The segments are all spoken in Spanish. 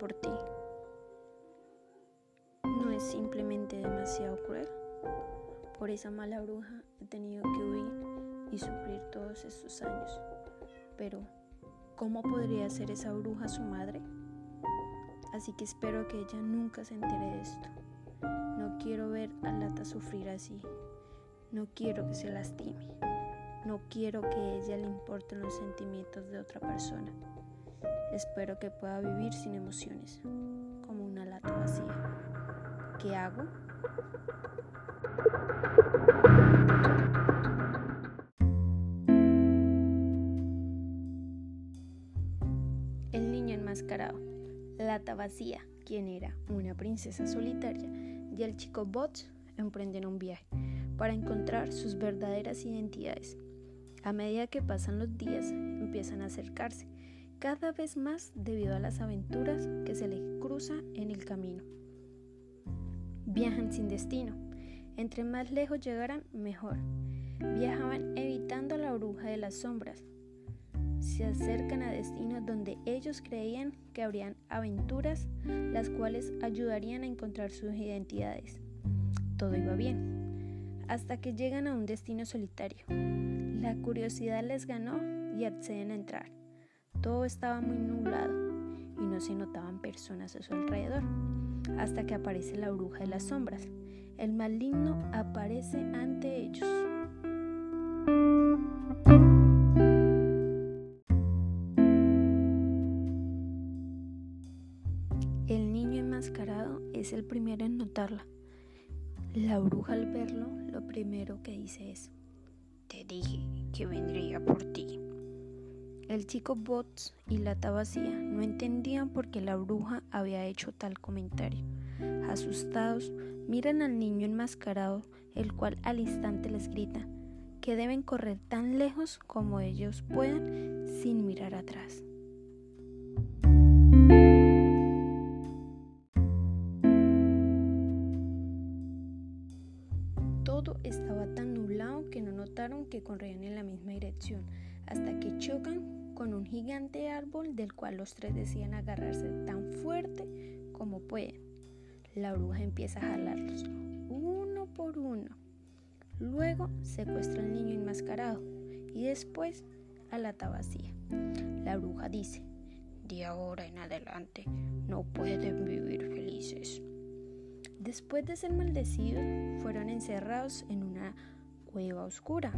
por ti. ¿No es simplemente demasiado cruel? Por esa mala bruja he tenido que huir y sufrir todos estos años. Pero, ¿cómo podría ser esa bruja su madre? Así que espero que ella nunca se entere de esto. No quiero ver a Lata sufrir así. No quiero que se lastime. No quiero que a ella le importen los sentimientos de otra persona. Espero que pueda vivir sin emociones, como una lata vacía. ¿Qué hago? El niño enmascarado, lata vacía, quien era una princesa solitaria, y el chico Bots emprenden un viaje para encontrar sus verdaderas identidades. A medida que pasan los días, empiezan a acercarse cada vez más debido a las aventuras que se les cruza en el camino. Viajan sin destino. Entre más lejos llegaran, mejor. Viajaban evitando la bruja de las sombras. Se acercan a destinos donde ellos creían que habrían aventuras, las cuales ayudarían a encontrar sus identidades. Todo iba bien, hasta que llegan a un destino solitario. La curiosidad les ganó y acceden a entrar. Todo estaba muy nublado y no se notaban personas a su alrededor, hasta que aparece la bruja de las sombras. El maligno aparece ante ellos. El niño enmascarado es el primero en notarla. La bruja al verlo, lo primero que dice es, Te dije que vendría por ti. El chico Bots y la Tabacía no entendían por qué la bruja había hecho tal comentario. Asustados, miran al niño enmascarado, el cual al instante les grita que deben correr tan lejos como ellos puedan sin mirar atrás. Todo estaba tan nublado que no notaron que corrían en la misma dirección, hasta que chocan con un gigante árbol del cual los tres decían agarrarse tan fuerte como pueden. La bruja empieza a jalarlos uno por uno. Luego secuestra al niño enmascarado y después a la tabacía. La bruja dice, de ahora en adelante no pueden vivir felices. Después de ser maldecidos, fueron encerrados en una cueva oscura.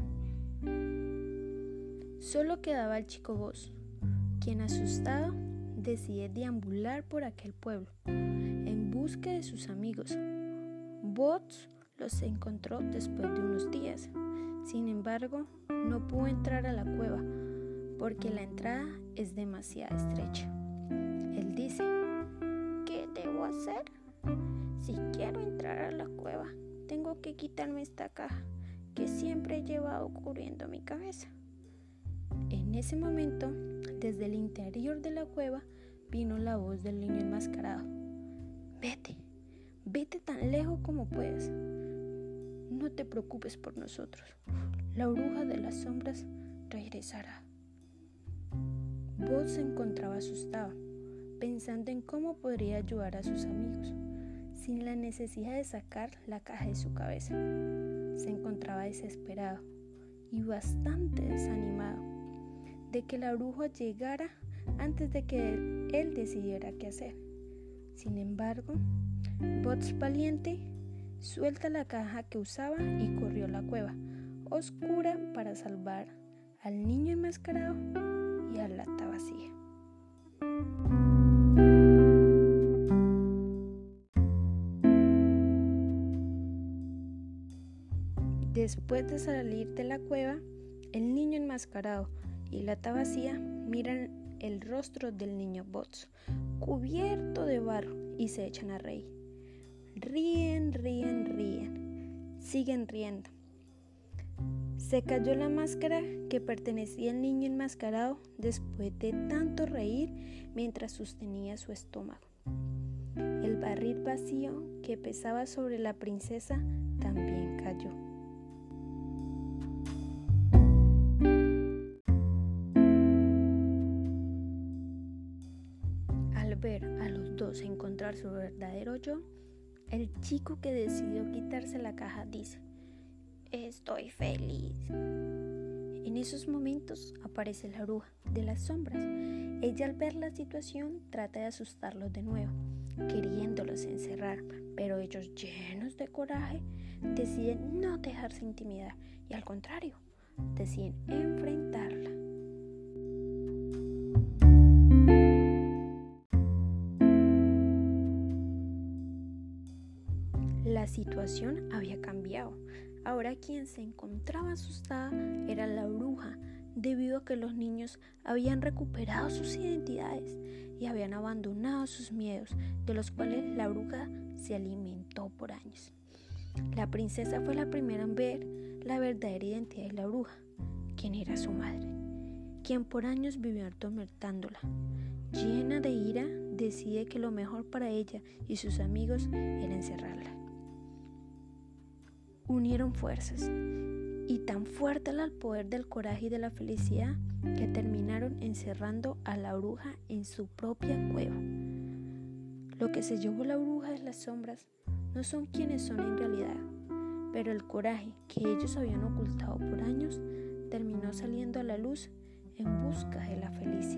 Solo quedaba el chico Boss, quien asustado decide deambular por aquel pueblo en busca de sus amigos. Bots los encontró después de unos días. Sin embargo, no pudo entrar a la cueva porque la entrada es demasiado estrecha. Él dice, ¿qué debo hacer? Si quiero entrar a la cueva, tengo que quitarme esta caja que siempre he llevado cubriendo mi cabeza. En ese momento, desde el interior de la cueva, vino la voz del niño enmascarado. Vete, vete tan lejos como puedas. No te preocupes por nosotros. La bruja de las sombras regresará. Vos se encontraba asustado, pensando en cómo podría ayudar a sus amigos, sin la necesidad de sacar la caja de su cabeza. Se encontraba desesperado y bastante desanimado de que la bruja llegara antes de que él, decidiera qué hacer. Sin embargo, Bots valiente suelta la caja que usaba y corrió a la cueva oscura para salvar al niño enmascarado y a la vacía. Después de salir de la cueva, el niño enmascarado y la tabacía miran el rostro del niño Bots, cubierto de barro, y se echan a reír. Ríen, ríen, ríen. Siguen riendo. Se cayó la máscara que pertenecía al niño enmascarado después de tanto reír mientras sostenía su estómago. El barril vacío que pesaba sobre la princesa también cayó. A encontrar su verdadero yo, el chico que decidió quitarse la caja dice, estoy feliz. En esos momentos aparece la bruja de las sombras. Ella al ver la situación trata de asustarlos de nuevo, queriéndolos encerrar, pero ellos llenos de coraje deciden no dejarse intimidar y al contrario, deciden enfrentarla. Situación había cambiado. Ahora quien se encontraba asustada era la bruja, debido a que los niños habían recuperado sus identidades y habían abandonado sus miedos, de los cuales la bruja se alimentó por años. La princesa fue la primera en ver la verdadera identidad de la bruja, quien era su madre, quien por años vivió atormentándola. Llena de ira, decide que lo mejor para ella y sus amigos era encerrarla unieron fuerzas y tan fuerte era el poder del coraje y de la felicidad que terminaron encerrando a la bruja en su propia cueva. Lo que se llevó la bruja de las sombras no son quienes son en realidad, pero el coraje que ellos habían ocultado por años terminó saliendo a la luz en busca de la felicidad.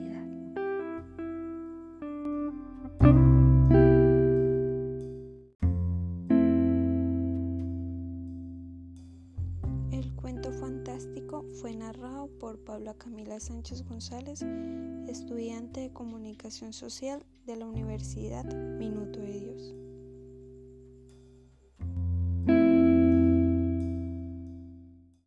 Por Pablo Camila Sánchez González, estudiante de Comunicación Social de la Universidad Minuto de Dios.